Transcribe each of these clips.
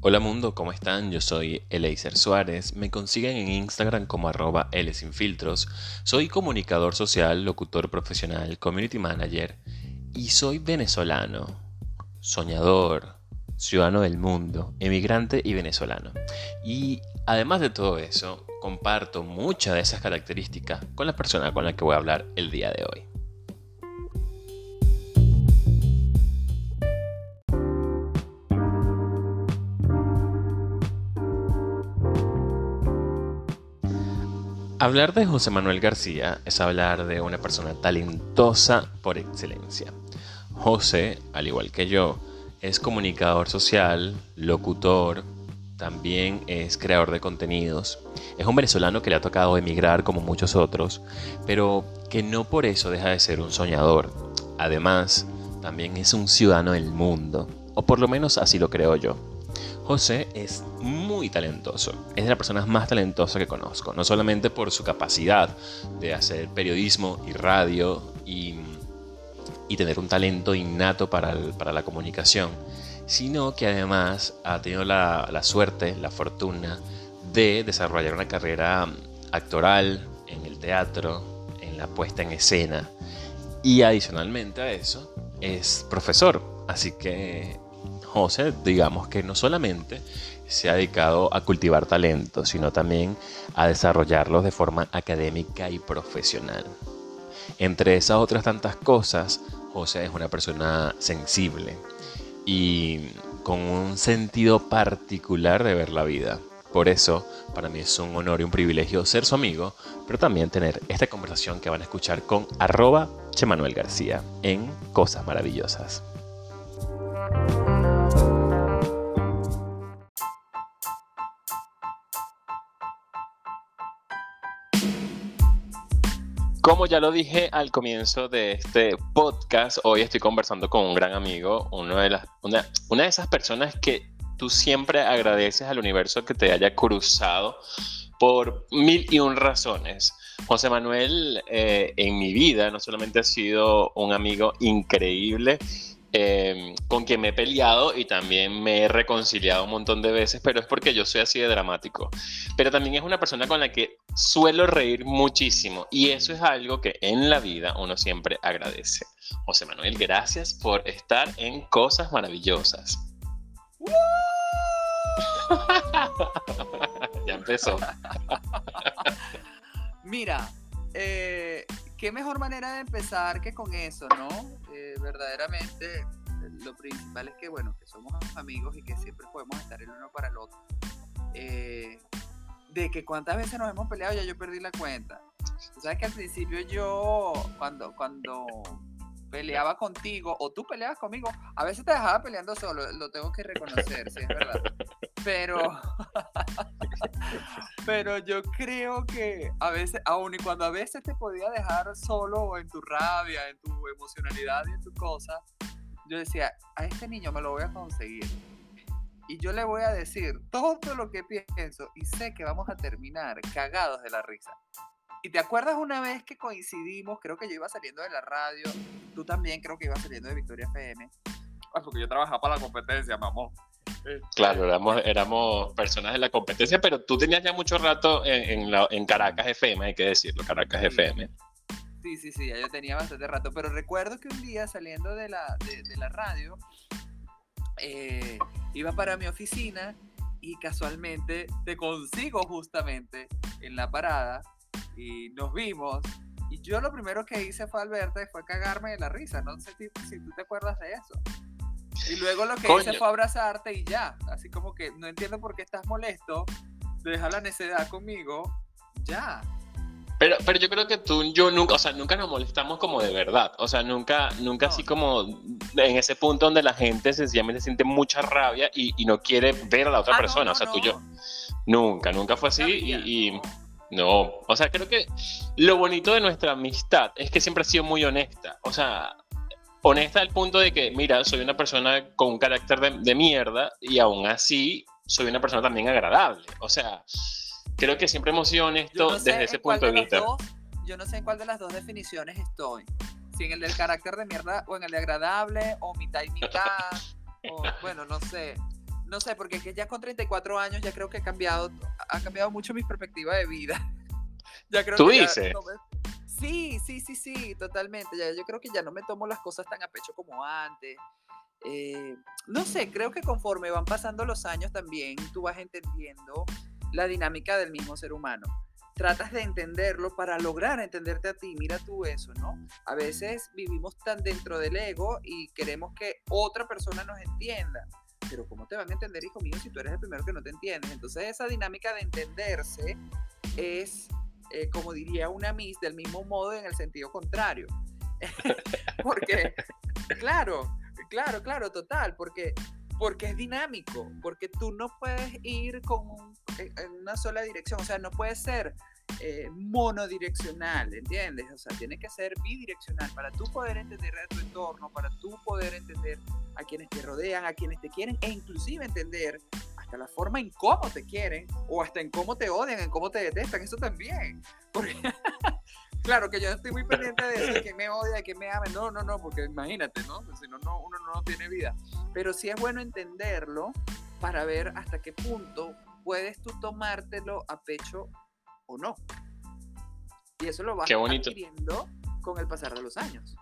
Hola mundo, ¿cómo están? Yo soy Eleiser Suárez. Me consiguen en Instagram como arroba Filtros. Soy comunicador social, locutor profesional, community manager y soy venezolano, soñador, ciudadano del mundo, emigrante y venezolano. Y además de todo eso, comparto muchas de esas características con la persona con la que voy a hablar el día de hoy. Hablar de José Manuel García es hablar de una persona talentosa por excelencia. José, al igual que yo, es comunicador social, locutor, también es creador de contenidos. Es un venezolano que le ha tocado emigrar como muchos otros, pero que no por eso deja de ser un soñador. Además, también es un ciudadano del mundo, o por lo menos así lo creo yo. José es muy talentoso, es de las personas más talentosas que conozco, no solamente por su capacidad de hacer periodismo y radio y, tener un talento innato para, la comunicación, sino que además ha tenido la, la suerte, la fortuna de desarrollar una carrera actoral en el teatro, en la puesta en escena. Y adicionalmente a eso es profesor, así que José, digamos que no solamente se ha dedicado a cultivar talentos, sino también a desarrollarlos de forma académica y profesional. Entre esas otras tantas cosas, José es una persona sensible y con un sentido particular de ver la vida. Por eso, para mí es un honor y un privilegio ser su amigo, pero también tener esta conversación que van a escuchar con arroba Chemanuel García en Cosas Maravillosas. Como ya lo dije al comienzo de este podcast, hoy estoy conversando con un gran amigo, de las, una, una de esas personas que tú siempre agradeces al universo que te haya cruzado por mil y un razones. José Manuel eh, en mi vida no solamente ha sido un amigo increíble, Em, con quien me he peleado y también me he reconciliado un montón de veces, pero es porque yo soy así de dramático. Pero también es una persona con la que suelo reír muchísimo y eso es algo que en la vida uno siempre agradece. José Manuel, gracias por estar en Cosas Maravillosas. ya empezó. Mira, eh, qué mejor manera de empezar que con eso, ¿no? Eh, verdaderamente, lo principal es que, bueno, que somos amigos y que siempre podemos estar el uno para el otro. Eh, de que cuántas veces nos hemos peleado, ya yo perdí la cuenta. Tú sabes que al principio yo, cuando, cuando peleaba contigo o tú peleabas conmigo, a veces te dejaba peleando solo, lo tengo que reconocer, sí, es verdad. Pero, pero yo creo que a veces, aun y cuando a veces te podía dejar solo en tu rabia, en tu emocionalidad y en tu cosa, yo decía, a este niño me lo voy a conseguir. Y yo le voy a decir todo lo que pienso y sé que vamos a terminar cagados de la risa. ¿Y te acuerdas una vez que coincidimos? Creo que yo iba saliendo de la radio, tú también creo que ibas saliendo de Victoria FM. Ah, porque yo trabajaba para la competencia, mamón. Este, claro, éramos, éramos personas de la competencia, pero tú tenías ya mucho rato en, en, Caracas FM, hay que decirlo, Caracas FM. Sí, sí, sí, ya yo tenía bastante rato, pero recuerdo que un día saliendo de la, de, la radio, eh, iba para mi oficina y casualmente te consigo justamente en la parada y nos vimos. Y yo lo primero que hice fue al verte fue cagarme de la risa. No sé si, tú te acuerdas de eso. Y luego lo que hice fue abrazarte y ya. Así como que no entiendo por qué estás molesto. Deja la necedad conmigo. Ya. Pero, pero yo creo que tú y yo nunca, o sea, nunca nos molestamos como de verdad. O sea, nunca, nunca así como en ese punto donde la gente sencillamente siente mucha rabia y, y no quiere ver a la otra ah, persona. o sea, tú y yo. Nunca, nunca fue así. y no, o sea, creo que lo bonito de nuestra amistad es que siempre ha sido muy honesta. O sea, honesta al punto de que, mira, soy una persona con un carácter de, mierda y aún así soy una persona también agradable. O sea, creo que siempre hemos sido honestos desde ese punto de, vista. yo no sé en cuál de las dos definiciones estoy. Si en el del carácter de mierda o en el de agradable o mitad y mitad. o, bueno, no sé. no sé, porque es que ya con 34 años ya creo que ha cambiado, ha cambiado mucho mi perspectiva de vida. ya creo ¿Tú dices? Sí, sí, sí, sí, totalmente. Ya, yo creo que ya no me tomo las cosas tan a pecho como antes. Eh, no sé, creo que conforme van pasando los años también tú vas entendiendo la dinámica del mismo ser humano. Tratas de entenderlo para lograr entenderte a ti. Mira tú eso, ¿no? A veces vivimos tan dentro del ego y queremos que otra persona nos entienda. Pero ¿cómo te van a entender, hijo mío, si tú eres el primero que no te entiendes? Entonces esa dinámica de entenderse es, eh, como diría una Miss, del mismo modo en el sentido contrario. Porque, claro, claro, claro, total, porque porque es dinámico, porque tú no puedes ir con en una sola dirección, o sea, no puede ser eh, monodireccional, ¿entiendes? O sea, tiene que ser bidireccional para tú poder entender a tu entorno, para tú poder entender a quienes te rodean, a quienes te quieren, e inclusive entender hasta la forma en cómo te quieren, o hasta en cómo te odian, en cómo te detestan, eso también. Porque claro que yo estoy muy pendiente de eso, de que me odia, de que me ama. No, no, no, porque imagínate, ¿no? Si no, no, uno no tiene vida. Pero sí es bueno entenderlo para ver hasta qué punto puedes tú tomártelo a pecho o no. Y eso lo vas adquiriendo con el pasar de los años.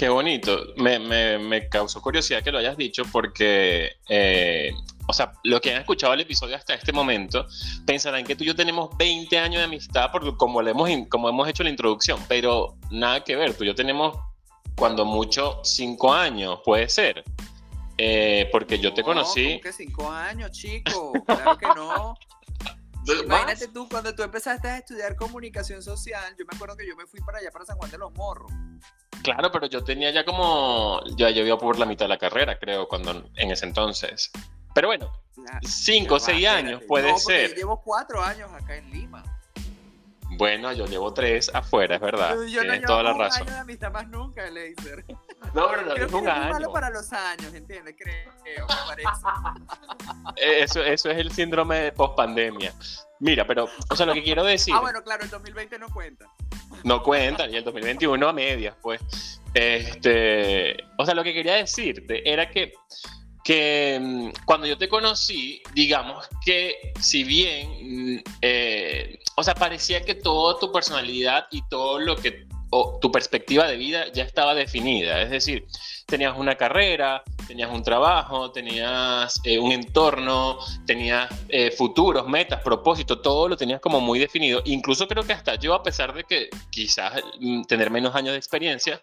Qué bonito. Me, me, causó curiosidad que lo hayas dicho porque, eh, o sea, lo que han escuchado el episodio hasta este momento pensarán que tú y yo tenemos 20 años de amistad porque como, le hemos, como hemos hecho la introducción, pero nada que ver. Tú y yo tenemos, cuando mucho, 5 años, puede ser. Eh, porque yo te conocí. ¿cómo que 5 años, chico? Claro que no. Imagínate tú, cuando tú empezaste a estudiar comunicación social, yo me acuerdo que yo me fui para allá, para San Juan de los Morros. Claro, pero yo tenía ya como, ya yo iba por la mitad de la carrera, creo, cuando en ese entonces. Pero bueno, cinco o seis años puede ser. Yo llevo cuatro años acá en Lima. Bueno, yo llevo tres afuera, es verdad. Yo, Tienes toda la razón. Año de amistad más nunca, Leiser. No, pero no, es un año. Es malo para los años, ¿entiendes? Creo, me parece. Eh, eso, eso es el síndrome de pospandemia. Mira, pero, o sea, lo que quiero decir. Ah, bueno, claro, el 2020 no cuenta. No cuenta, y el 2021 a medias, pues. Este, o sea, lo que quería decirte era que, que mm, cuando yo te conocí, digamos que si bien, mm, eh, o sea, parecía que toda tu personalidad y todo lo que o tu perspectiva de vida ya estaba definida. Es decir, tenías una carrera, tenías un trabajo, tenías eh, un entorno, tenías eh, futuros, metas, propósitos, todo lo tenías como muy definido. Incluso creo que hasta yo, a pesar de que quizás mm, tener menos años de experiencia,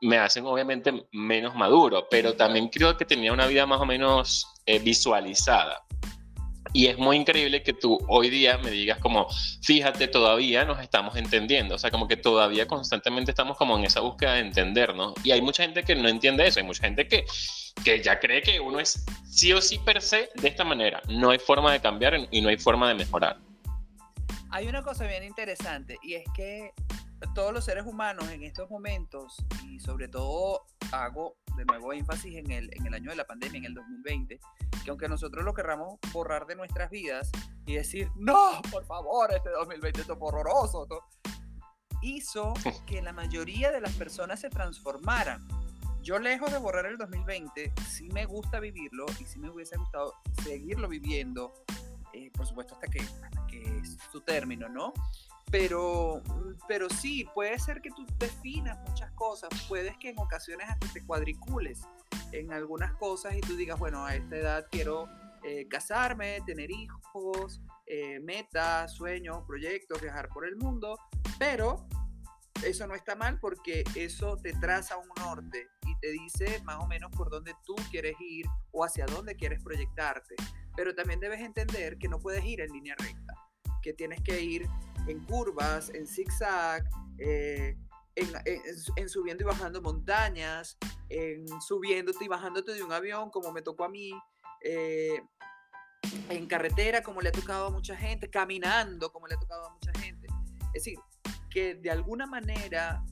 me hacen obviamente menos maduro, pero también creo que tenía una vida más o menos eh, visualizada. Y es muy increíble que tú hoy día me digas como, fíjate, todavía nos estamos entendiendo, o sea, como que todavía constantemente estamos como en esa búsqueda de entendernos. Y hay mucha gente que no entiende eso, hay mucha gente que, que ya cree que uno es sí o sí per se de esta manera. No hay forma de cambiar y no hay forma de mejorar. Hay una cosa bien interesante y es que todos los seres humanos en estos momentos, y sobre todo hago de nuevo énfasis en el, en el año de la pandemia, en el 2020, que aunque nosotros lo querramos borrar de nuestras vidas y decir, no, por favor, este 2020 es horroroso, hizo que la mayoría de las personas se transformaran. Yo lejos de borrar el 2020, sí me gusta vivirlo y sí me hubiese gustado seguirlo viviendo, eh, por supuesto hasta que, hasta que es su término, ¿no? Pero, pero sí, puede ser que tú definas muchas cosas, puedes que en ocasiones hasta te cuadricules en algunas cosas y tú digas, bueno, a esta edad quiero eh, casarme, tener hijos, eh, metas, sueños, proyectos, viajar por el mundo, pero eso no está mal porque eso te traza un norte y te dice más o menos por dónde tú quieres ir o hacia dónde quieres proyectarte. Pero también debes entender que no puedes ir en línea recta, que tienes que ir en curvas, en zigzag, eh, en, subiendo y bajando montañas, en subiéndote y bajándote de un avión, como me tocó a mí, eh, en carretera, como le ha tocado a mucha gente, caminando, como le ha tocado a mucha gente. Es decir, que de alguna manera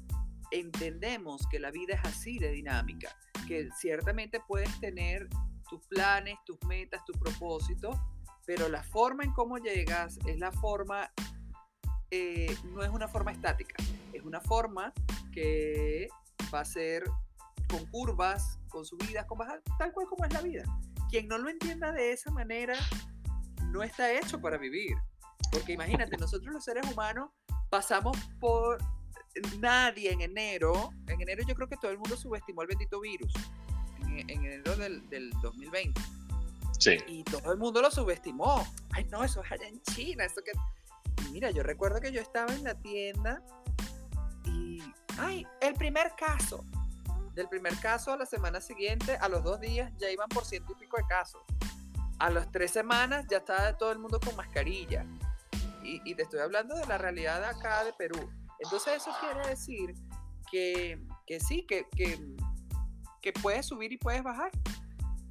entendemos que la vida es así de dinámica, que ciertamente puedes tener tus planes, tus metas, tu propósito, pero la forma en cómo llegas es la forma eh, no es una forma estática, es una forma que va a ser con curvas, con subidas, con bajadas, tal cual como es la vida. Quien no lo entienda de esa manera no está hecho para vivir. Porque imagínate, nosotros los seres humanos pasamos por nadie en enero. En enero yo creo que todo el mundo subestimó el bendito virus. En, enero del, del 2020. Sí. Y todo el mundo lo subestimó. Ay, no, eso es allá en China. Eso que... mira, yo recuerdo que yo estaba en la tienda y. ¡Ay! El primer caso. Del primer caso a la semana siguiente, a los dos días, ya iban por ciento y pico de casos. A las tres semanas ya estaba todo el mundo con mascarilla. Y, te estoy hablando de la realidad acá de Perú. Entonces eso quiere decir que, que sí, que, que, que puedes subir y puedes bajar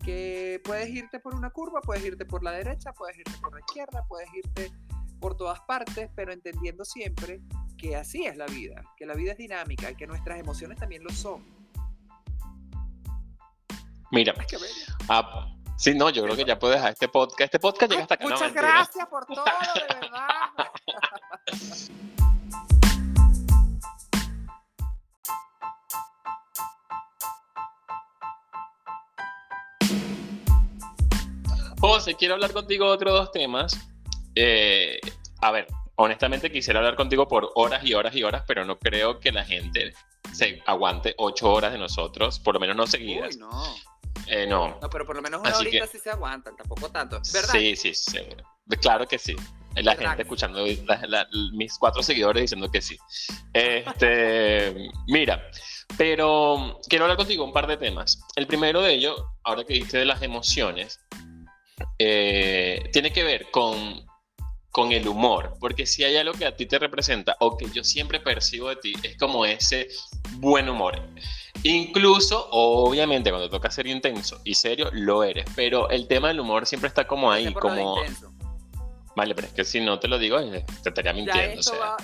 que puedes irte por una curva, puedes irte por la derecha, puedes irte por la izquierda, puedes irte por todas partes, pero entendiendo siempre que así es la vida, que la vida es dinámica y que nuestras emociones también lo son. Mira, ah, sí, no, yo creo que ya puedes dejar este podcast. Este podcast llega hasta acá. Muchas gracias por todo, de verdad. José, quiero hablar contigo de otros dos temas. Eh, a ver, honestamente quisiera hablar contigo por horas y horas y horas, pero no creo que la gente se aguante ocho horas de nosotros, por lo menos no seguidas. Uy, no. Eh, no. No, pero por lo menos una horita sí se aguantan, tampoco tanto. ¿Verdad? Sí, sí, sí. Claro que sí. La gente escuchando, mis cuatro seguidores diciendo que sí. Este, mira, pero quiero hablar contigo un par de temas. El primero de ellos, ahora que dijiste de las emociones, eh, tiene que ver con, con el humor, porque si hay algo que a ti te representa o que yo siempre percibo de ti, es como ese buen humor. Incluso, obviamente, cuando toca ser intenso y serio, lo eres, pero el tema del humor siempre está como ahí, como... Vale, pero es que si no te lo digo, eh, te estaría mintiendo.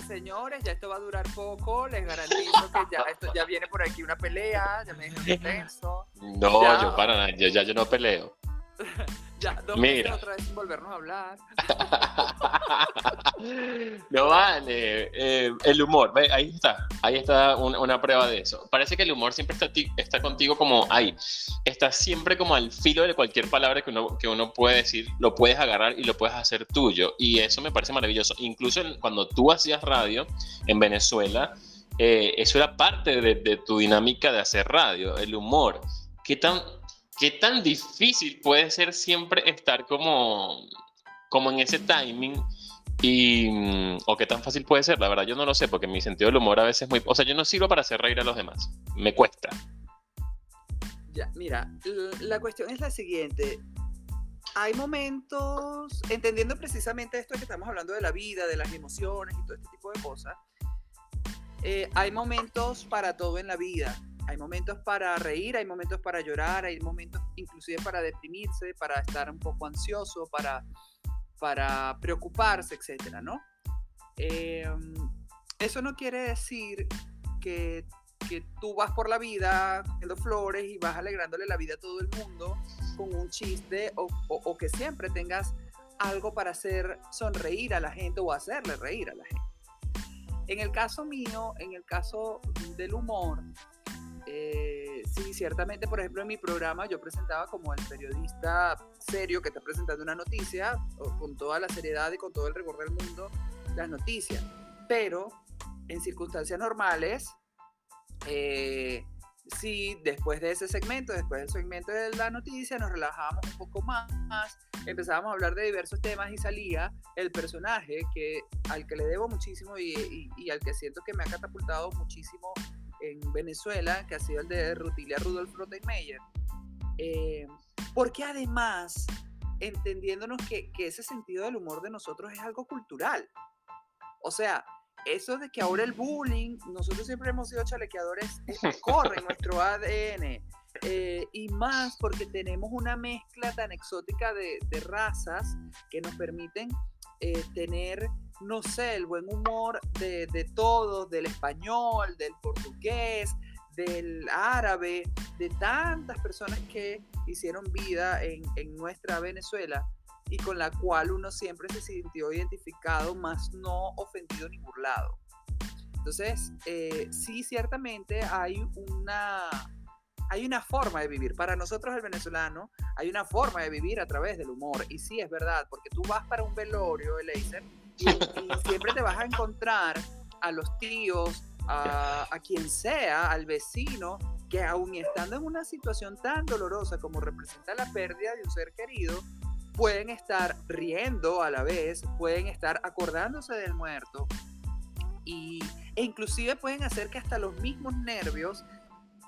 señores, ya esto va a durar poco, les garantizo que ya, esto, ya viene por aquí una pelea, ya me intenso. No, yo para nada, yo, ya yo no peleo. Ya, dos Mira. otra vez sin volvernos a hablar. no vale. Eh, el humor, ahí está. Ahí está una prueba de eso. Parece que el humor siempre está, está contigo como ahí. Está siempre como al filo de cualquier palabra que uno, que uno puede decir, lo puedes agarrar y lo puedes hacer tuyo. Y eso me parece maravilloso. Incluso cuando tú hacías radio en Venezuela, eh, eso era parte de, de tu dinámica de hacer radio, el humor. ¿Qué tan ¿qué tan difícil puede ser siempre estar como, como en ese timing? Y, mm, o qué tan fácil puede ser, la verdad yo no lo sé, porque mi sentido del humor a veces es muy... O sea, yo no sirvo para hacer reír a los demás, me cuesta. Ya, mira, la cuestión es la siguiente. Hay momentos, entendiendo precisamente esto que estamos hablando de la vida, de las emociones y todo este tipo de cosas, eh, hay momentos para todo en la vida. Hay momentos para reír, hay momentos para llorar, hay momentos inclusive para deprimirse, para estar un poco ansioso, para, para preocuparse, etcétera, ¿no? Em, eso no quiere decir que, que, tú vas por la vida cogiendo flores y vas alegrándole la vida a todo el mundo con un chiste o que siempre tengas algo para hacer sonreír a la gente o hacerle reír a la gente. En el caso mío, en el caso del humor, eh, sí, ciertamente, por ejemplo, en mi programa yo presentaba como el periodista serio que está presentando una noticia, con toda la seriedad y con todo el rigor del mundo, las noticias. Pero en circunstancias normales, eh, sí, después de ese segmento, después del segmento de la noticia, nos relajábamos un poco más, empezábamos a hablar de diversos temas y salía el personaje que, al que le debo muchísimo y, y al que siento que me ha catapultado muchísimo en Venezuela, que ha sido el de Rutilia Rudolf Rottenmeier. Eh, porque además, entendiéndonos que, que ese sentido del humor de nosotros es algo cultural. O sea, eso de que ahora el bullying, nosotros siempre hemos sido chalequeadores, corre en nuestro ADN. Eh, y más porque tenemos una mezcla tan exótica de, de razas que nos permiten eh, tener no sé, el buen humor de, de todos, del español, del portugués, del árabe, de tantas personas que hicieron vida en, nuestra Venezuela. y con la cual uno siempre se sintió identificado, más no ofendido ni burlado. Entonces, eh, sí, ciertamente hay una, hay una forma de vivir. Para nosotros el venezolano hay una forma de vivir a través del humor. Y sí, es verdad, porque tú vas para un velorio, el y, siempre te vas a encontrar a los tíos, a, a, quien sea, al vecino, que aún estando en una situación tan dolorosa como representa la pérdida de un ser querido, pueden estar riendo a la vez, pueden estar acordándose del muerto y, e inclusive pueden hacer que hasta los mismos nervios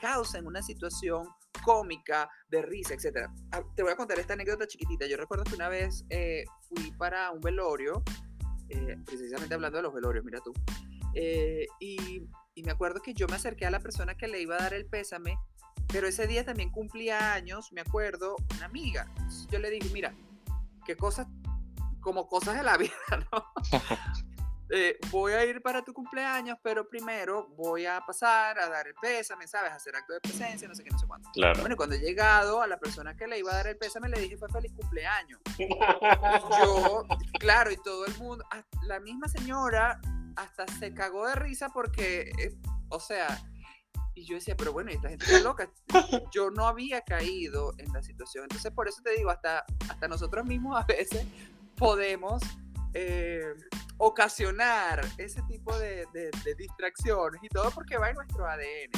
causen una situación cómica, de risa, etc. Ah, te voy a contar esta anécdota chiquitita. Yo recuerdo que una vez eh, fui para un velorio, eh, precisamente hablando de los velorios, mira tú, eh, y, y me acuerdo que yo me acerqué a la persona que le iba a dar el pésame, pero ese día también cumplía años, me acuerdo, una amiga. Yo le dije, mira, qué cosas, como cosas de la vida, ¿no? Eh, voy a ir para tu cumpleaños, pero primero voy a pasar a dar el pésame, ¿sabes? hacer acto de presencia, no sé qué, no sé cuánto. Claro. Bueno, cuando he llegado a la persona que le iba a dar el pésame, le dije fue feliz cumpleaños. Y yo, claro, y todo el mundo, la misma señora hasta se cagó de risa porque, eh, o sea, y yo decía, pero bueno, esta gente está loca. Yo no había caído en la situación. Entonces, por eso te digo, hasta, hasta nosotros mismos a veces podemos eh, ocasionar ese tipo de, distracciones y todo porque va en nuestro ADN.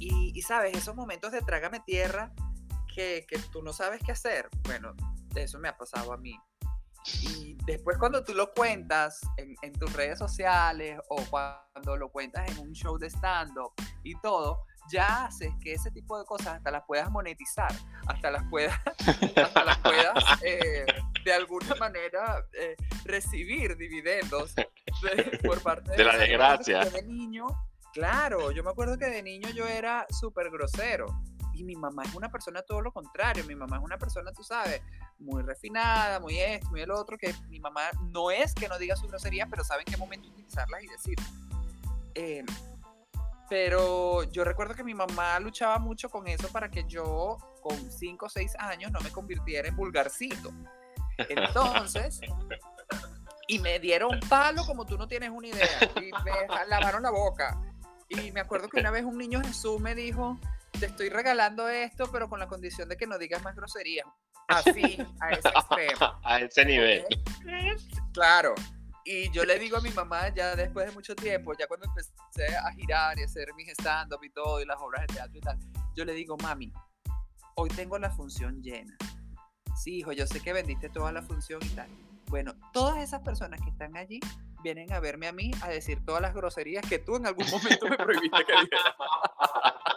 Y, y, sabes, esos momentos de trágame tierra que, que, tú no sabes qué hacer. Bueno, eso me ha pasado a mí. Y después cuando tú lo cuentas en, en tus redes sociales o cuando lo cuentas en un show de stand-up y todo, ya haces que ese tipo de cosas hasta las puedas monetizar, hasta las puedas, hasta las puedas eh, de alguna manera eh, recibir dividendos de, por parte de, de la desgracia. De niño, claro, yo me acuerdo que de niño yo era súper grosero. Y mi mamá es una persona todo lo contrario. Mi mamá es una persona, tú sabes, muy refinada, muy esto, muy el otro, que mi mamá no es que no diga su grosería, pero sabe en qué momento utilizarlas y decir. Eh, pero yo recuerdo que mi mamá luchaba mucho con eso para que yo, con 5 o 6 años, no me convirtiera en vulgarcito. Entonces, y me dieron palo como tú no tienes una idea. Y me lavaron la boca. Y me acuerdo que una vez un niño Jesús me dijo, te estoy regalando esto, pero con la condición de que no digas más groserías. Así, a ese extremo. A ese nivel. Claro. Y yo le digo a mi mamá ya después de mucho tiempo, ya cuando empecé a girar y a hacer mis stand-up y todo, y las obras de teatro y tal, yo le digo, mami, hoy tengo la función llena. Sí, hijo, yo sé que vendiste toda la función y tal. Bueno, todas esas personas que están allí vienen a verme a mí a decir todas las groserías que tú en algún momento me prohibiste que dijera.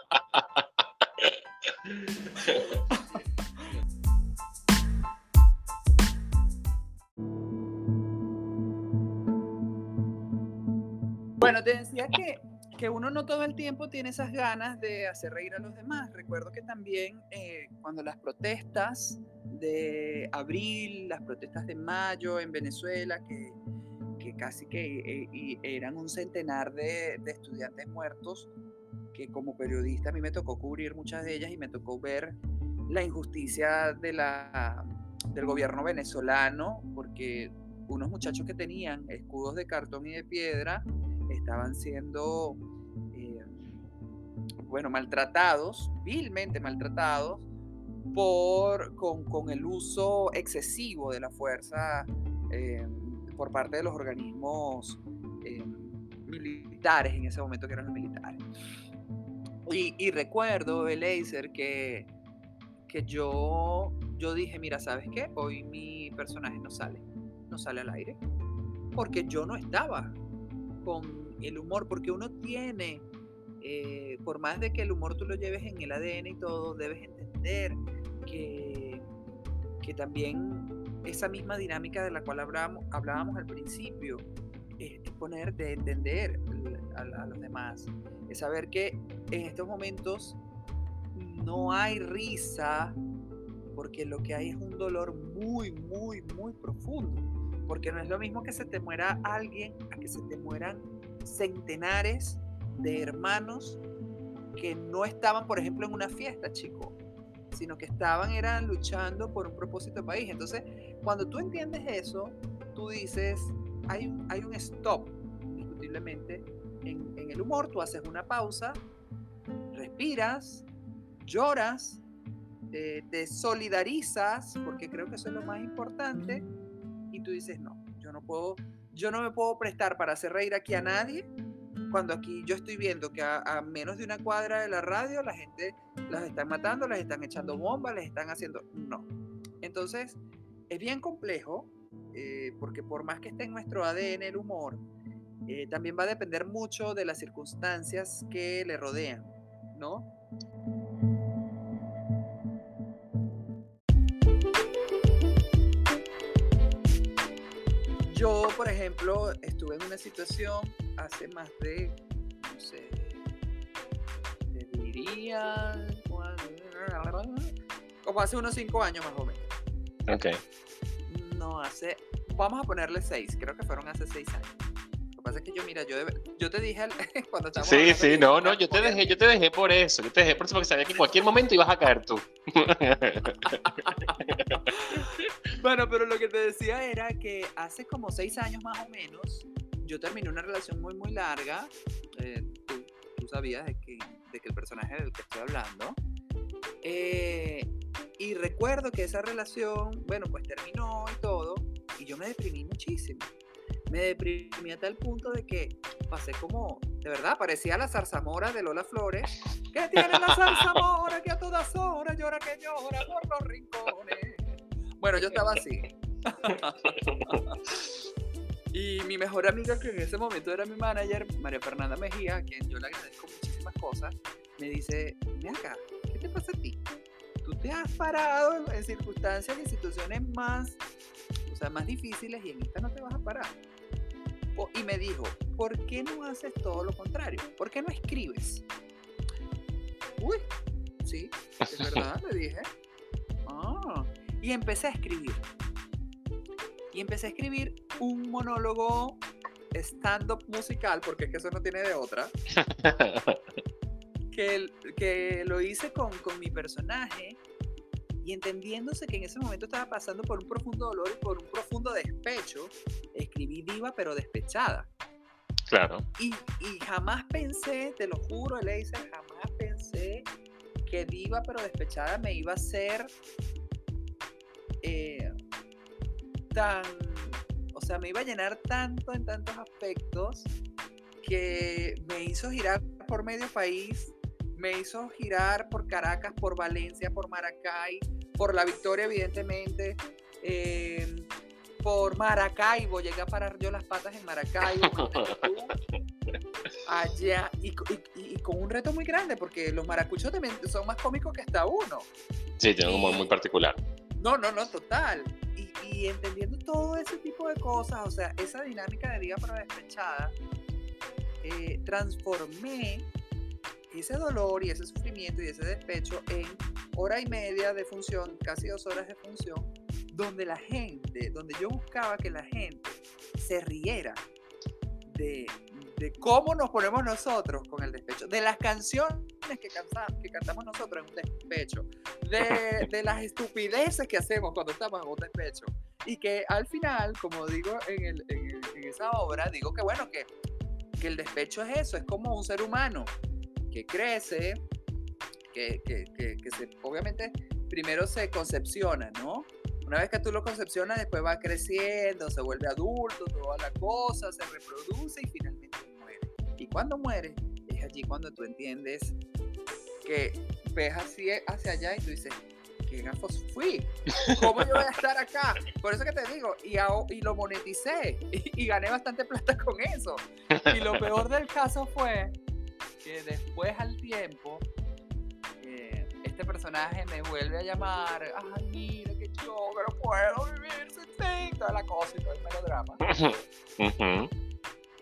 Bueno, te decía que, que, uno no todo el tiempo tiene esas ganas de hacer reír a los demás. Recuerdo que también eh, cuando las protestas de abril, las protestas de mayo en Venezuela, que, que casi que eh, eran un centenar de estudiantes muertos, que como periodista a mí me tocó cubrir muchas de ellas y me tocó ver la injusticia de la, del gobierno venezolano, porque unos muchachos que tenían escudos de cartón y de piedra estaban siendo, eh, bueno, maltratados, vilmente maltratados, por, con, con, el uso excesivo de la fuerza eh, por parte de los organismos eh, militares, en ese momento que eran los militares. Y, y recuerdo, Eleiser, que, que yo, yo dije, mira, ¿sabes qué? Hoy mi personaje no sale, no sale al aire, porque yo no estaba con el humor, porque uno tiene, eh, por más de que el humor tú lo lleves en el ADN y todo, debes entender que, que también esa misma dinámica de la cual hablábamos, hablábamos al principio, es, es poner de entender a, los demás, es saber que en estos momentos no hay risa, porque lo que hay es un dolor muy, muy, muy profundo. Porque no es lo mismo que se te muera alguien a que se te mueran centenares de hermanos que no estaban, por ejemplo, en una fiesta, chico, sino que estaban, eran luchando por un propósito de país. Entonces, cuando tú entiendes eso, tú dices, hay un, hay un stop, indiscutiblemente, en, el humor, tú haces una pausa, respiras, lloras, te solidarizas, porque creo que eso es lo más importante, y tú dices, no, yo no puedo, yo no me puedo prestar para hacer reír aquí a nadie, cuando aquí yo estoy viendo que a, menos de una cuadra de la radio la gente las están matando, las están echando bombas, les están haciendo... No. Entonces, es bien complejo, eh, porque por más que esté en nuestro ADN el humor, eh, también va a depender mucho de las circunstancias que le rodean, ¿no? Yo, por ejemplo, estuve en una situación hace más de, no sé, diría, como hace unos cinco años más o menos. Ok. No, hace, vamos a ponerle seis, creo que fueron hace seis años pasa es que yo, mira, yo, yo te dije cuando estábamos Sí, sí, no, no, yo te dejé, yo te dejé por eso, yo te dejé por eso porque sabía que en cualquier momento ibas a caer tú. bueno, pero lo que te decía era que hace como seis años más o menos, yo terminé una relación muy, muy larga. Eh, tú, tú, sabías de que, de que el personaje del que estoy hablando. Eh, y recuerdo que esa relación, bueno, pues terminó y todo, y yo me deprimí muchísimo me deprimí a tal punto de que pasé como, de verdad, parecía la zarzamora de Lola Flores. que tiene la zarzamora que a todas horas llora que llora por los rincones? Bueno, yo estaba así. y mi mejor amiga, que en ese momento era mi manager, María Fernanda Mejía, a quien yo le agradezco muchísimas cosas, me dice, ven acá, ¿qué te pasa a ti? Tú te has parado en circunstancias y situaciones más, o sea, más difíciles y en esta no te vas a parar y me dijo, ¿por qué no haces todo lo contrario? ¿Por qué no escribes? Uy, sí, es verdad, le dije. Ah, y empecé a escribir. Y empecé a escribir un monólogo stand-up musical, porque es que eso no tiene de otra. que, que lo hice con, con mi personaje y entendiéndose que en ese momento estaba pasando por un profundo dolor y por un profundo despecho, escribí diva pero despechada. Claro. Y, y jamás pensé, te lo juro, Eleisa, jamás pensé que diva pero despechada me iba a ser eh, tan, o sea, me iba a llenar tanto en tantos aspectos que me hizo girar por medio país me hizo girar por Caracas, por Valencia, por Maracay, por La Victoria, evidentemente, eh, por Maracaibo, llegué a parar yo las patas en Maracaibo, allá, y, con un reto muy grande, porque los maracuchos también son más cómicos que hasta uno. Sí, tienen un humor muy particular. No, no, no, total. Y, entendiendo todo ese tipo de cosas, o sea, esa dinámica de Diga para Despechada, eh, transformé ese dolor y ese sufrimiento y ese despecho en hora y media de función, casi dos horas de función, donde la gente, donde yo buscaba que la gente se riera de, de cómo nos ponemos nosotros con el despecho, de las canciones que, cantamos, que cantamos nosotros en un despecho, de, de, las estupideces que hacemos cuando estamos en un despecho. Y que al final, como digo en, el, en, en esa obra, digo que bueno, que, que el despecho es eso, es como un ser humano que crece, que, que, que, se, obviamente primero se concepciona, ¿no? Una vez que tú lo concepcionas, después va creciendo, se vuelve adulto, toda la cosa, se reproduce y finalmente muere. Y cuando muere, es allí cuando tú entiendes que ves así hacia allá y tú dices, ¿qué gafos fui? ¿Cómo yo voy a estar acá? Por eso que te digo, y, y lo moneticé y, y gané bastante plata con eso. Y lo peor del caso fue que después al tiempo, este personaje me vuelve a llamar, ay, mira que yo no puedo vivir sin ti, toda la cosa y todo el melodrama.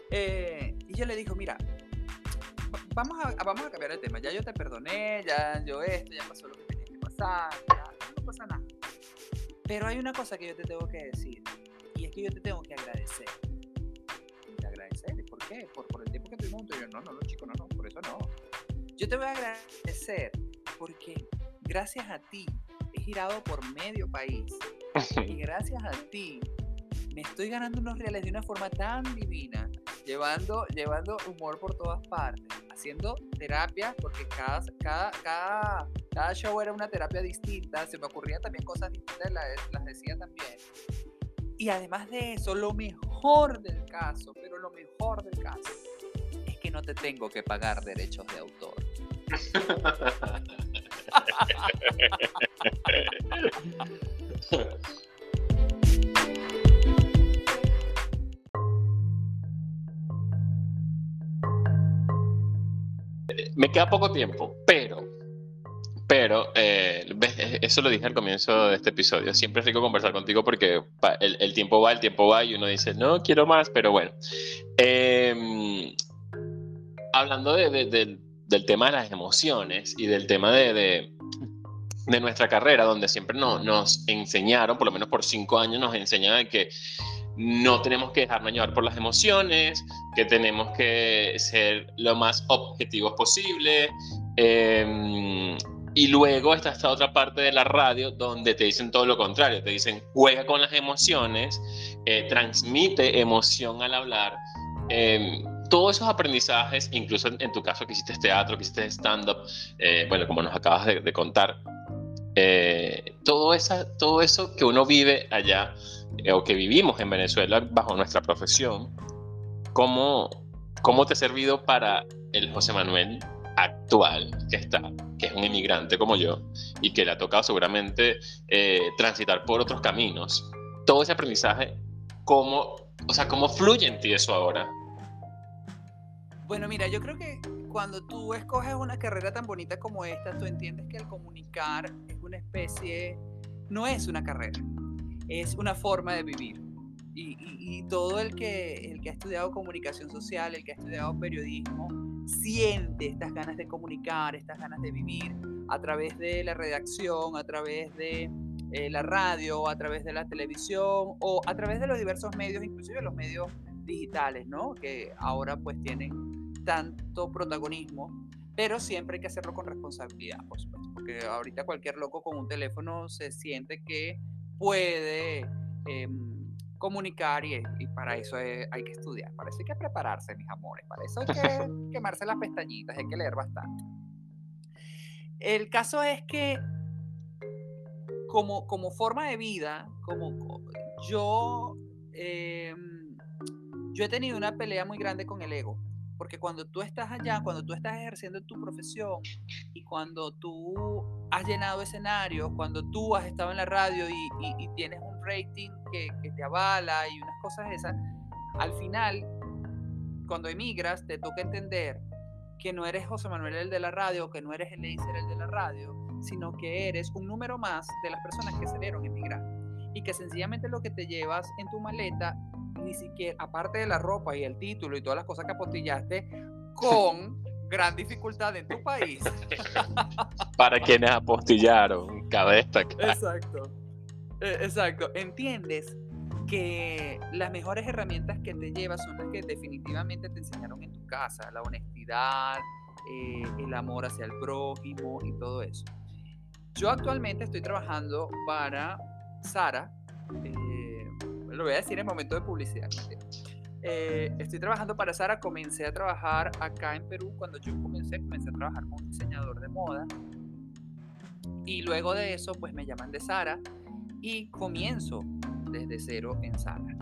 Eh, y yo le digo, mira, vamos a, vamos a cambiar el tema, ya yo te perdoné, ya yo esto, ya pasó lo que tenía que pasar, ya no pasa nada. Pero hay una cosa que yo te tengo que decir, y es que yo te tengo que agradecer. Y agradecer, ¿por qué? Por, por el que tuvimos juntos. Yo, no, no, no, chico, no, no, por eso no. Yo te voy a agradecer porque gracias a ti he girado por medio país. y gracias a ti me estoy ganando unos reales de una forma tan divina, llevando, llevando humor por todas partes, haciendo terapia, porque cada, cada, cada, cada show era una terapia distinta, se me ocurrían también cosas distintas, las, las decía también. Y además de eso, lo mejor del caso, pero lo mejor del caso, es que no te tengo que pagar derechos de autor. Me queda poco tiempo, pero, pero, eh, eso lo dije al comienzo de este episodio. Siempre es rico conversar contigo porque el, tiempo va, el tiempo va y uno dice, no, quiero más, pero bueno. Em, hablando del tema de las emociones y del tema de, de nuestra carrera, donde siempre nos enseñaron, por lo menos por cinco años, nos enseñaban que no tenemos que dejarnos llevar por las emociones, que tenemos que ser lo más objetivos posible. Em, y luego está esta otra parte de la radio donde te dicen todo lo contrario, te dicen juega con las emociones, eh, transmite emoción al hablar. Em, todos esos aprendizajes, incluso en, tu caso que hiciste teatro, que hiciste stand-up, eh, bueno, como nos acabas de, contar, eh, todo, esa, todo eso que uno vive allá eh, o que vivimos en Venezuela bajo nuestra profesión, ¿cómo, cómo te ha servido para el José Manuel actual que está, que es un inmigrante como yo y que le ha tocado seguramente eh, transitar por otros caminos? Todo ese aprendizaje, ¿cómo, o sea, ¿cómo fluye en ti eso ahora? Bueno, mira, yo creo que cuando tú escoges una carrera tan bonita como esta, tú entiendes que el comunicar es una especie, no es una carrera, es una forma de vivir. Y, todo el que, el que ha estudiado comunicación social, el que ha estudiado periodismo, siente estas ganas de comunicar, estas ganas de vivir a través de la redacción, a través de eh, la radio, a través de la televisión o a través de los diversos medios, inclusive los medios digitales, ¿no? Que ahora pues tienen tanto protagonismo, pero siempre hay que hacerlo con responsabilidad, por supuesto, porque ahorita cualquier loco con un teléfono se siente que puede em, comunicar y, para eso hay que estudiar, para eso hay que prepararse, mis amores, para eso hay que quemarse las pestañitas, hay que leer bastante. El caso es que como, como forma de vida, como yo, em, yo he tenido una pelea muy grande con el ego. Porque cuando tú estás allá, cuando tú estás ejerciendo tu profesión y cuando tú has llenado escenarios, cuando tú has estado en la radio y, tienes un rating que, te avala y unas cosas esas, al final, cuando emigras, te toca entender que no eres José Manuel el de la radio, que no eres el Leiser el de la radio, sino que eres un número más de las personas que salieron emigrar. Y que sencillamente lo que te llevas en tu maleta ni siquiera, aparte de la ropa y el título y todas las cosas que apostillaste, con gran dificultad en tu país. Para quienes apostillaron, cabe destacar. Exacto. E, exacto. Entiendes que las mejores herramientas que te llevas son las que definitivamente te enseñaron en tu casa, la honestidad, eh, el amor hacia el prójimo y todo eso. Yo actualmente estoy trabajando para Sara, eh, lo voy a decir en momento de publicidad. Eh, estoy trabajando para Sara, comencé a trabajar acá en Perú. Cuando yo comencé, comencé a trabajar como diseñador de moda. Y luego de eso, pues me llaman de Sara y comienzo desde cero en Sara.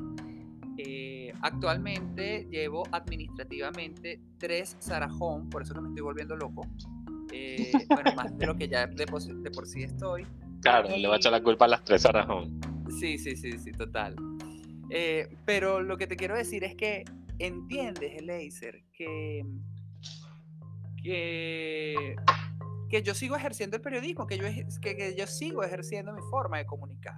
Eh, actualmente llevo administrativamente tres Sara Home, por eso que me estoy volviendo loco. Eh, bueno, más de lo que ya de por, de por sí estoy. Claro, le va a echar la culpa a las tres Sara Home. Sí, sí, sí, sí, total. Eh, pero lo que te quiero decir es que entiendes, Eleiser, que, que, que yo sigo ejerciendo el periodismo, que yo, que, yo sigo ejerciendo mi forma de comunicar.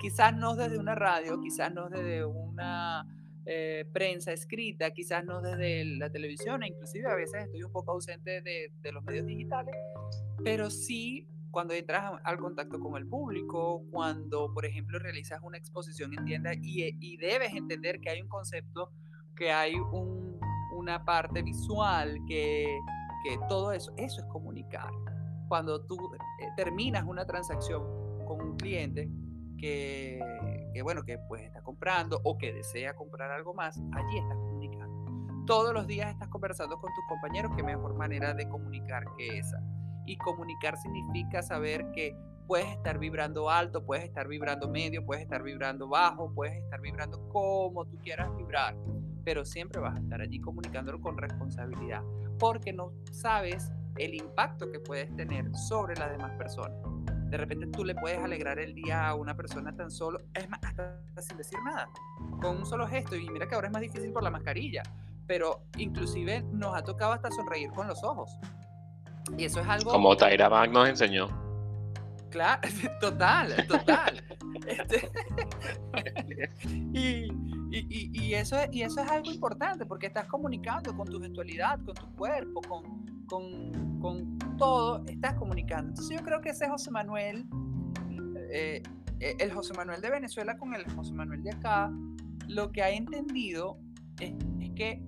Quizás no desde una radio, quizás no desde una eh, prensa escrita, quizás no desde la televisión, e inclusive a veces estoy un poco ausente de, de los medios digitales, pero sí cuando entras al contacto con el público, cuando, por ejemplo, realizas una exposición en tienda y, y debes entender que hay un concepto, que hay un, una parte visual, que, que todo eso, eso es comunicar. Cuando tú eh, terminas una transacción con un cliente que, que, bueno, que pues está comprando o que desea comprar algo más, allí estás comunicando. Todos los días estás conversando con tus compañeros, qué mejor manera de comunicar que esa. Y comunicar significa saber que puedes estar vibrando alto, puedes estar vibrando medio, puedes estar vibrando bajo, puedes estar vibrando como tú quieras vibrar, pero siempre vas a estar allí comunicándolo con responsabilidad, porque no sabes el impacto que puedes tener sobre las demás personas. De repente tú le puedes alegrar el día a una persona tan solo, es más, hasta sin decir nada, con un solo gesto. Y mira que ahora es más difícil por la mascarilla, pero inclusive nos ha tocado hasta sonreír con los ojos. Y eso es algo... Como Tyra Bank nos enseñó. Claro, total, total. Este, y, y, eso, y eso es algo importante porque estás comunicando con tu gestualidad, con tu cuerpo, con, con, con todo, estás comunicando. Entonces yo creo que ese José Manuel, eh, eh, el José Manuel de Venezuela con el José Manuel de acá, lo que ha entendido es, es que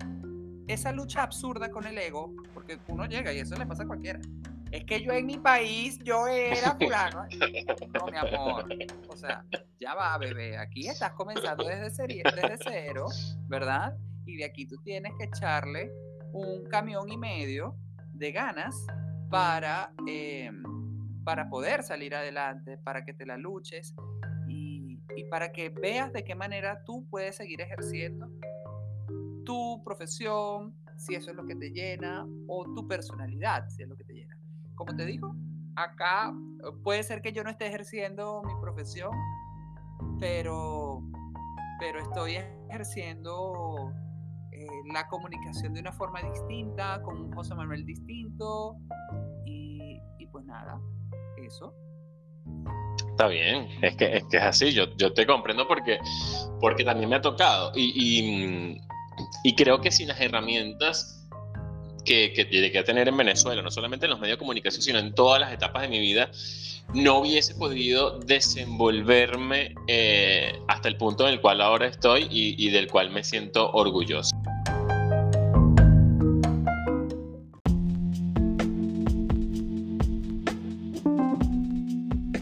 esa lucha absurda con el ego, porque uno llega y eso le pasa a cualquiera es que yo en mi país, yo era fulano. No, mi amor. O sea, ya va, bebé. Aquí estás comenzando desde, desde cero, ¿verdad? Y de aquí tú tienes que echarle un camión y medio de ganas para, eh, para poder salir adelante, para que te la luches y, y para que veas de qué manera tú puedes seguir ejerciendo tu profesión, si eso es lo que te llena, o tu personalidad, si es lo que te llena como te digo, acá eh, puede ser que yo no esté ejerciendo mi profesión, pero, pero estoy ejerciendo eh, la comunicación de una forma distinta, con un José Manuel distinto, y, pues nada, eso. Está bien, es que es, que es así, yo, yo te comprendo porque, porque también me ha tocado y, y, y creo que sin las herramientas que, que tiene que tener en Venezuela, no solamente en los medios de comunicación, sino en todas las etapas de mi vida, no hubiese podido desenvolverme eh, hasta el punto en el cual ahora estoy y, del cual me siento orgulloso.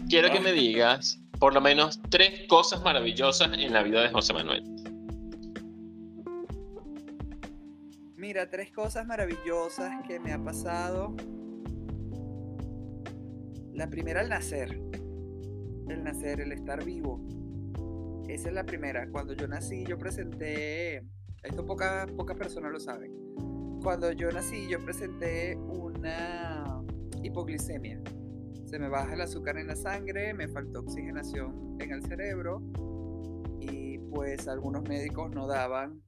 Quiero que me digas por lo menos tres cosas maravillosas en la vida de José Manuel. Mira, tres cosas maravillosas que me ha pasado. La primera, el nacer. El nacer, el estar vivo. Esa es la primera. Cuando yo nací, yo presenté, esto pocas poca personas lo saben. Cuando yo nací, yo presenté una hipoglicemia. Se me baja el azúcar en la sangre, me faltó oxigenación en el cerebro y pues algunos médicos no daban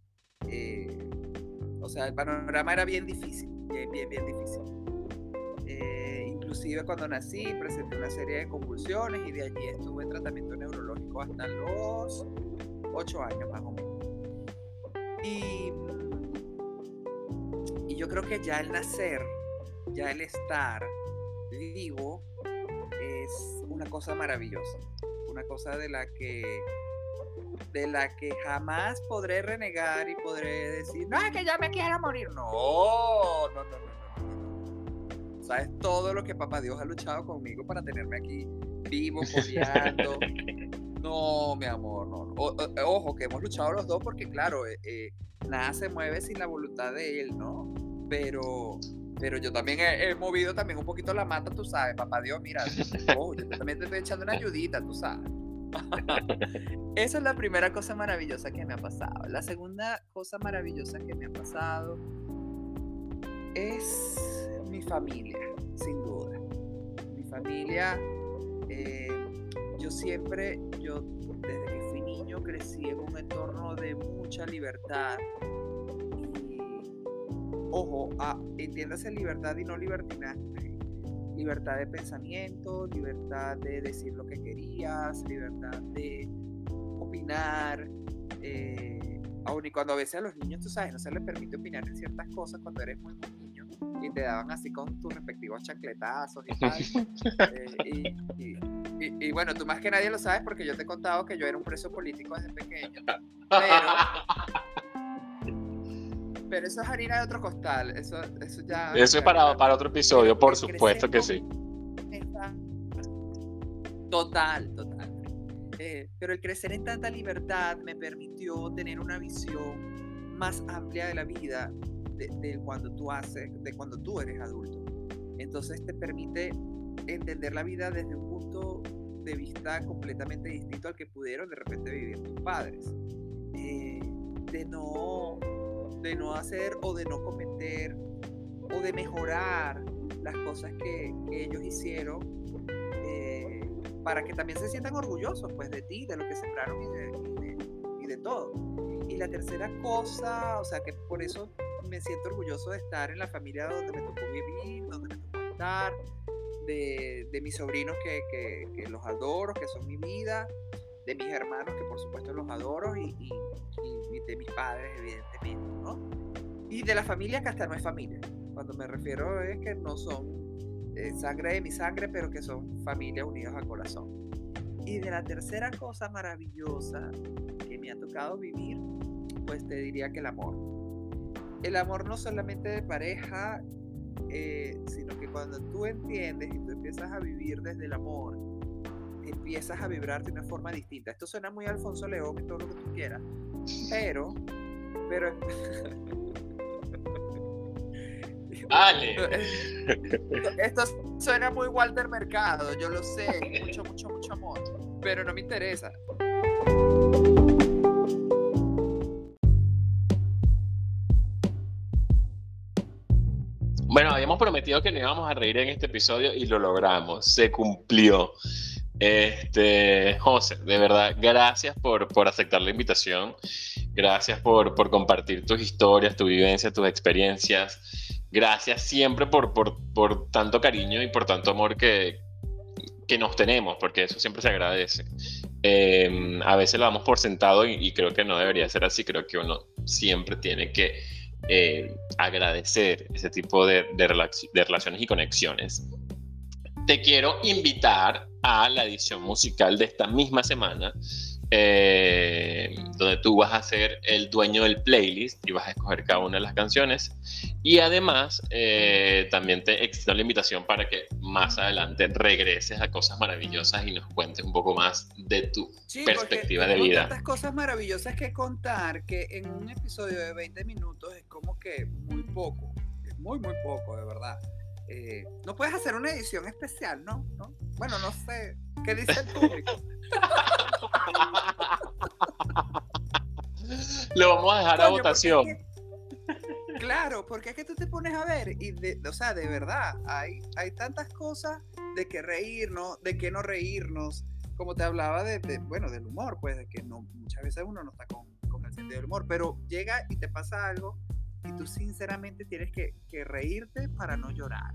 eh, o sea, el panorama era bien difícil, bien, bien, bien difícil. Eh, inclusive cuando nací presenté una serie de convulsiones y de allí estuve en tratamiento neurológico hasta los 8 años más o menos. Y, y yo creo que ya el nacer, ya el estar vivo es una cosa maravillosa, una cosa de la que de la que jamás podré renegar y podré decir, no, es que ya me quiero morir. No, no, no, no, no. Sabes todo lo que papá Dios ha luchado conmigo para tenerme aquí vivo, coleando. No, mi amor, no. ojo, que hemos luchado los dos porque, claro, eh, eh, nada se mueve sin la voluntad de él, ¿no? Pero, pero yo también he, movido también un poquito la mata, tú sabes, papá Dios, mira, oh, yo también te estoy echando una ayudita, tú sabes. Esa es la primera cosa maravillosa que me ha pasado. La segunda cosa maravillosa que me ha pasado es mi familia, sin duda. Mi familia, eh, yo siempre, yo desde que fui niño crecí en un entorno de mucha libertad. Y, ojo, ah, entiéndase libertad y no libertinaje libertad de pensamiento, libertad de decir lo que querías, libertad de opinar. Eh, y cuando a veces a los niños, tú sabes, no se les permite opinar en ciertas cosas cuando eres muy, niño y te daban así con tus respectivos chacletazos y tal. Eh, y, bueno, tú más que nadie lo sabes porque yo te he contado que yo era un preso político desde pequeño. Pero, Pero eso es harina de otro costal. Eso, eso ya. Eso es para, para otro episodio, por supuesto que sí. Total, total. Eh, pero el crecer en tanta libertad me permitió tener una visión más amplia de la vida de, cuando tú haces, de cuando tú eres adulto. Entonces te permite entender la vida desde un punto de vista completamente distinto al que pudieron de repente vivir tus padres. Eh, de no de no hacer o de no cometer o de mejorar las cosas que, ellos hicieron eh, para que también se sientan orgullosos pues de ti, de lo que sembraron y de, y de, todo. Y la tercera cosa, o sea que por eso me siento orgulloso de estar en la familia donde me tocó vivir, donde me tocó estar, de, de mis sobrinos que, que, los adoro, que son mi vida, de mis hermanos que por supuesto los adoro y de mis padres evidentemente, ¿no? Y de la familia que hasta no es familia. Cuando me refiero es que no son eh, sangre de mi sangre, pero que son familias unidas al corazón. Y de la tercera cosa maravillosa que me ha tocado vivir, pues te diría que el amor. El amor no solamente de pareja, eh, sino que cuando tú entiendes y tú empiezas a vivir desde el amor, empiezas a vibrar de una forma distinta. Esto suena muy Alfonso León y todo lo que tú quieras, pero, pero Vale. Esto suena muy Walter Mercado, yo lo sé, mucho, mucho, mucho amor, pero no me interesa. Bueno, habíamos prometido que nos íbamos a reír en este episodio y lo logramos, se cumplió. Este, José, de verdad, gracias por, por aceptar la invitación, gracias por, por compartir tus historias, tu vivencia, tus experiencias gracias siempre por, por, por tanto cariño y por tanto amor que, que nos tenemos, porque eso siempre se agradece. Em, a veces lo damos por sentado y, creo que no debería ser así, creo que uno siempre tiene que eh, agradecer ese tipo de, de, de relaciones y conexiones. Te quiero invitar a la edición musical de esta misma semana, eh, donde tú vas a ser el dueño del playlist y vas a escoger cada una de las canciones. Y además, eh, también te extiendo la invitación para que más adelante regreses a cosas maravillosas y nos cuentes un poco más de tu perspectiva de vida. tantas cosas maravillosas que contar que en un episodio de 20 minutos es como que muy poco, es muy, muy poco, de verdad. Eh, no puedes hacer una edición especial, ¿no? ¿no? Bueno, no sé. ¿Qué dice el público? Lo vamos a dejar a votación. claro, porque es que tú te pones a ver y, de, o sea, de verdad, hay, hay tantas cosas de que reírnos, de que no reírnos, como te hablaba de, bueno, del humor, pues, de que no, muchas veces uno no está con, con, el sentido del humor, pero llega y te pasa algo y tú sinceramente tienes que, que reírte para no llorar.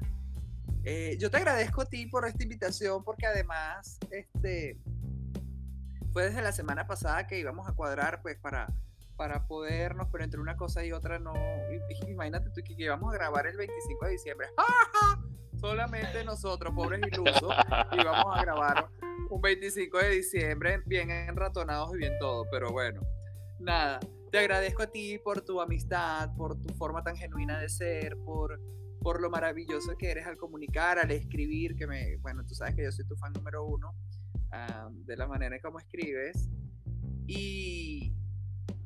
Eh, yo te agradezco a ti por esta invitación porque además, este, fue desde la semana pasada que íbamos a cuadrar pues para, para podernos, pero entre una cosa y otra no. Imagínate tú que íbamos a grabar el 25 de diciembre. Solamente nosotros, pobres ilusos, íbamos a grabar un 25 de diciembre bien enratonados y bien todo, pero bueno, nada. Te agradezco a ti por tu amistad, por tu forma tan genuina de ser, por, por lo maravilloso que eres al comunicar, al escribir, que me, bueno, tú sabes que yo soy tu fan número uno de la manera en cómo escribes y,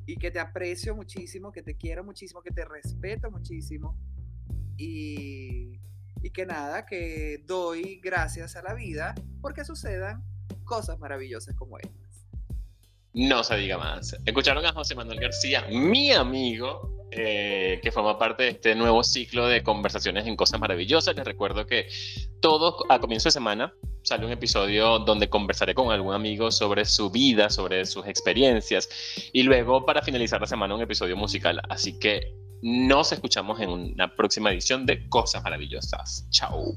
y que te aprecio muchísimo, que te quiero muchísimo, que te respeto muchísimo y, y que nada, que doy gracias a la vida porque sucedan cosas maravillosas como estas. No se diga más. Escucharon a José Manuel García, mi amigo, eh, que forma parte de este nuevo ciclo de conversaciones en cosas maravillosas. Les recuerdo que todo a comienzo de semana sale un episodio donde conversaré con algún amigo sobre su vida, sobre sus experiencias y luego para finalizar la semana un episodio musical. Así que nos escuchamos en una próxima edición de Cosas Maravillosas. Chao.